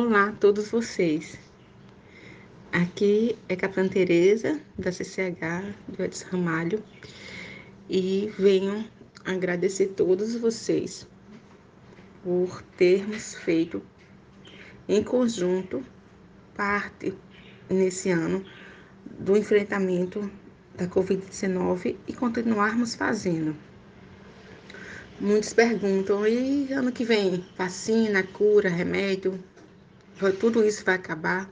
Olá a todos vocês. Aqui é Capitã Tereza da CCH do Edson Ramalho e venho agradecer todos vocês por termos feito em conjunto parte nesse ano do enfrentamento da Covid-19 e continuarmos fazendo. Muitos perguntam, e ano que vem? Vacina, cura, remédio? Tudo isso vai acabar?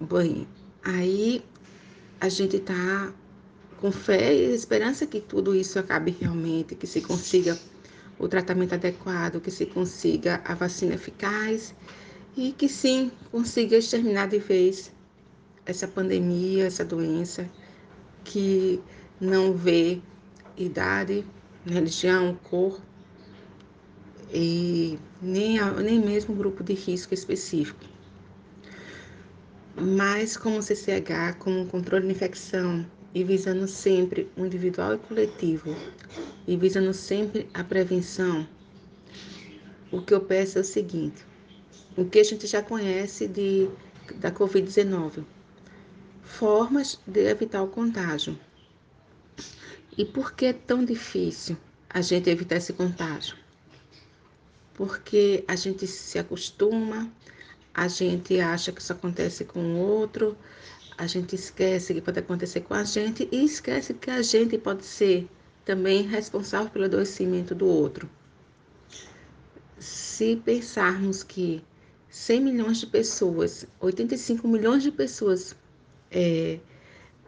Bem, aí a gente está com fé e esperança que tudo isso acabe realmente, que se consiga o tratamento adequado, que se consiga a vacina eficaz e que sim consiga exterminar de vez essa pandemia, essa doença que não vê idade, religião, cor e nem, nem mesmo grupo de risco específico. Mas como CCH, como controle de infecção e visando sempre o individual e coletivo e visando sempre a prevenção, o que eu peço é o seguinte: o que a gente já conhece de, da Covid-19, formas de evitar o contágio. E por que é tão difícil a gente evitar esse contágio? Porque a gente se acostuma, a gente acha que isso acontece com o outro, a gente esquece que pode acontecer com a gente e esquece que a gente pode ser também responsável pelo adoecimento do outro. Se pensarmos que 100 milhões de pessoas, 85 milhões de pessoas é,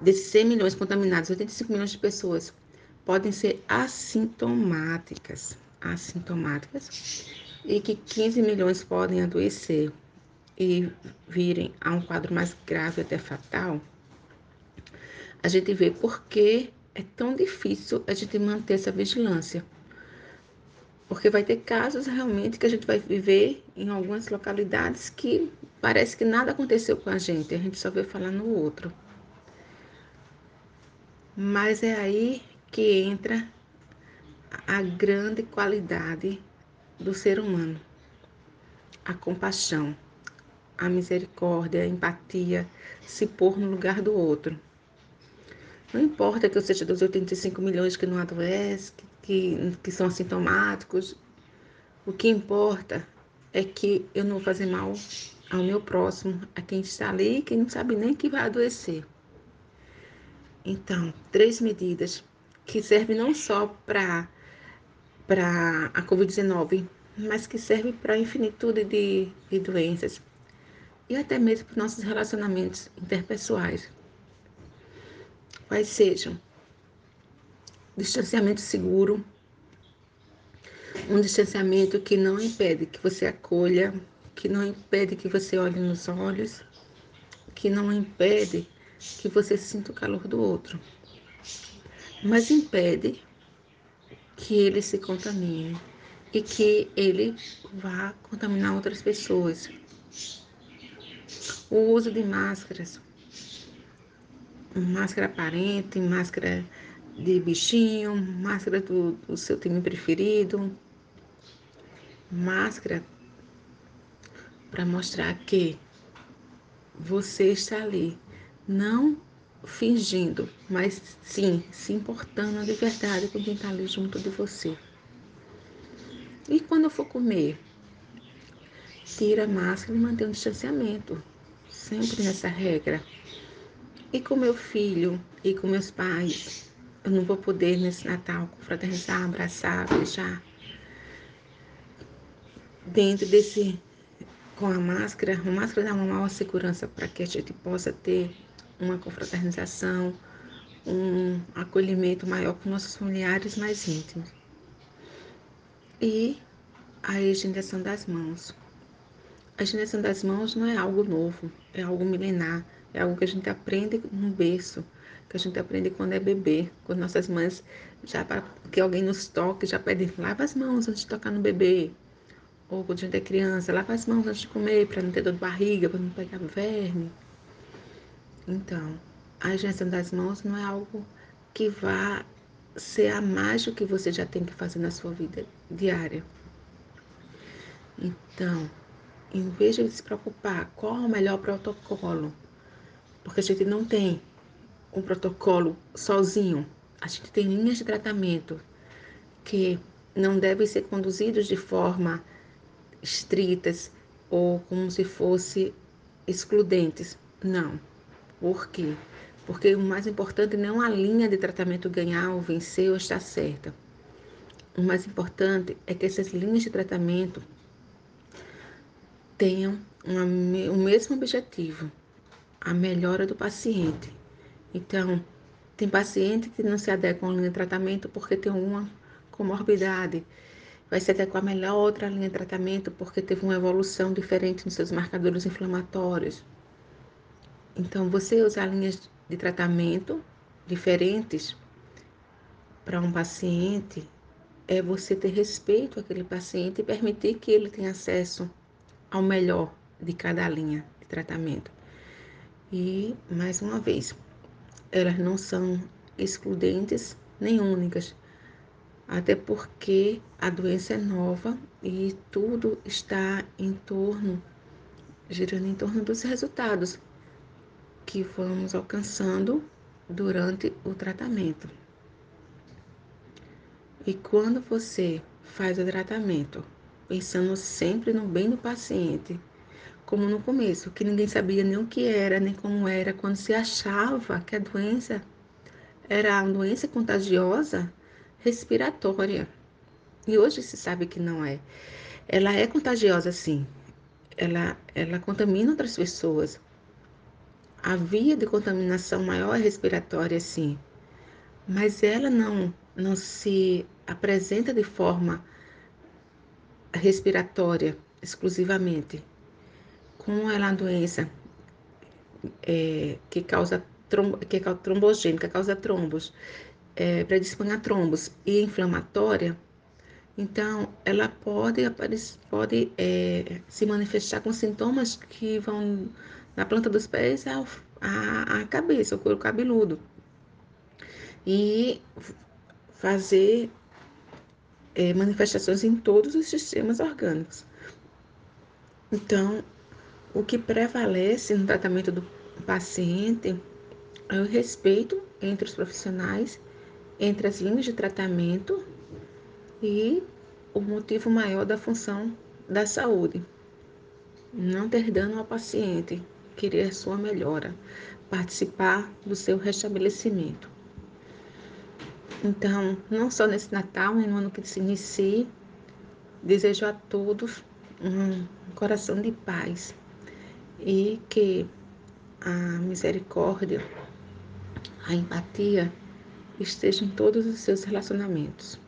desses 100 milhões contaminados, 85 milhões de pessoas podem ser assintomáticas, assintomáticas, e que 15 milhões podem adoecer e virem a um quadro mais grave até fatal, a gente vê por que é tão difícil a gente manter essa vigilância. Porque vai ter casos realmente que a gente vai viver em algumas localidades que parece que nada aconteceu com a gente, a gente só vê falar no outro. Mas é aí que entra a grande qualidade do ser humano, a compaixão, a misericórdia, a empatia, se pôr no lugar do outro. Não importa que eu seja dos 85 milhões que não adoecem, que, que são assintomáticos, o que importa é que eu não vou fazer mal ao meu próximo, a quem está ali, quem não sabe nem que vai adoecer. Então, três medidas que servem não só para para a Covid-19, mas que servem para a infinitude de, de doenças e até mesmo para nossos relacionamentos interpessoais. Quais sejam distanciamento seguro, um distanciamento que não impede que você acolha, que não impede que você olhe nos olhos, que não impede que você sinta o calor do outro, mas impede que ele se contamine e que ele vá contaminar outras pessoas. O uso de máscaras, máscara aparente, máscara de bichinho, máscara do, do seu time preferido, máscara para mostrar que você está ali, não fingindo, mas sim se importando de verdade com quem está ali junto de você. E quando eu for comer, tira a máscara e mantém o distanciamento, sempre nessa regra. E com meu filho e com meus pais, eu não vou poder nesse Natal confraternizar, abraçar, beijar. Dentro desse, com a máscara, a máscara dá uma maior segurança para que a gente possa ter uma confraternização, um acolhimento maior com nossos familiares mais íntimos. E a higienização das mãos. A higienização das mãos não é algo novo, é algo milenar, é algo que a gente aprende no berço que a gente aprende quando é bebê, quando nossas mães, já para que alguém nos toque, já pedem, lava as mãos antes de tocar no bebê. Ou quando a gente é criança, lava as mãos antes de comer, para não ter dor de barriga, para não pegar verme. Então, a higienização das mãos não é algo que vá ser a mais do que você já tem que fazer na sua vida diária. Então, em vez de se preocupar qual é o melhor protocolo, porque a gente não tem um protocolo sozinho, a gente tem linhas de tratamento que não devem ser conduzidos de forma estritas ou como se fosse excludentes. Não. Por quê? Porque o mais importante não é a linha de tratamento ganhar ou vencer ou estar certa. O mais importante é que essas linhas de tratamento tenham uma, o mesmo objetivo, a melhora do paciente. Então, tem paciente que não se adequa a linha de tratamento porque tem uma comorbidade. Vai se adequar melhor a outra linha de tratamento porque teve uma evolução diferente nos seus marcadores inflamatórios. Então, você usar linhas de tratamento diferentes para um paciente é você ter respeito àquele paciente e permitir que ele tenha acesso ao melhor de cada linha de tratamento. E, mais uma vez, elas não são excludentes nem únicas, até porque a doença é nova e tudo está em torno, girando em torno dos resultados que vamos alcançando durante o tratamento. E quando você faz o tratamento pensando sempre no bem do paciente, como no começo, que ninguém sabia nem o que era, nem como era, quando se achava que a doença era uma doença contagiosa, respiratória. E hoje se sabe que não é. Ela é contagiosa, sim. Ela, ela contamina outras pessoas. A via de contaminação maior é respiratória, sim. Mas ela não, não se apresenta de forma respiratória exclusivamente. Como ela é uma doença é, que causa que é trombogênica, causa trombos, é, predispõe a trombos e inflamatória, então ela pode, pode é, se manifestar com sintomas que vão na planta dos pés à, à, à cabeça, o couro cabeludo. E fazer é, manifestações em todos os sistemas orgânicos. Então, o que prevalece no tratamento do paciente é o respeito entre os profissionais entre as linhas de tratamento e o motivo maior da função da saúde. Não ter dano ao paciente, querer sua melhora, participar do seu restabelecimento. Então, não só nesse Natal, mas no ano que se inicia, desejo a todos um coração de paz e que a misericórdia, a empatia esteja em todos os seus relacionamentos.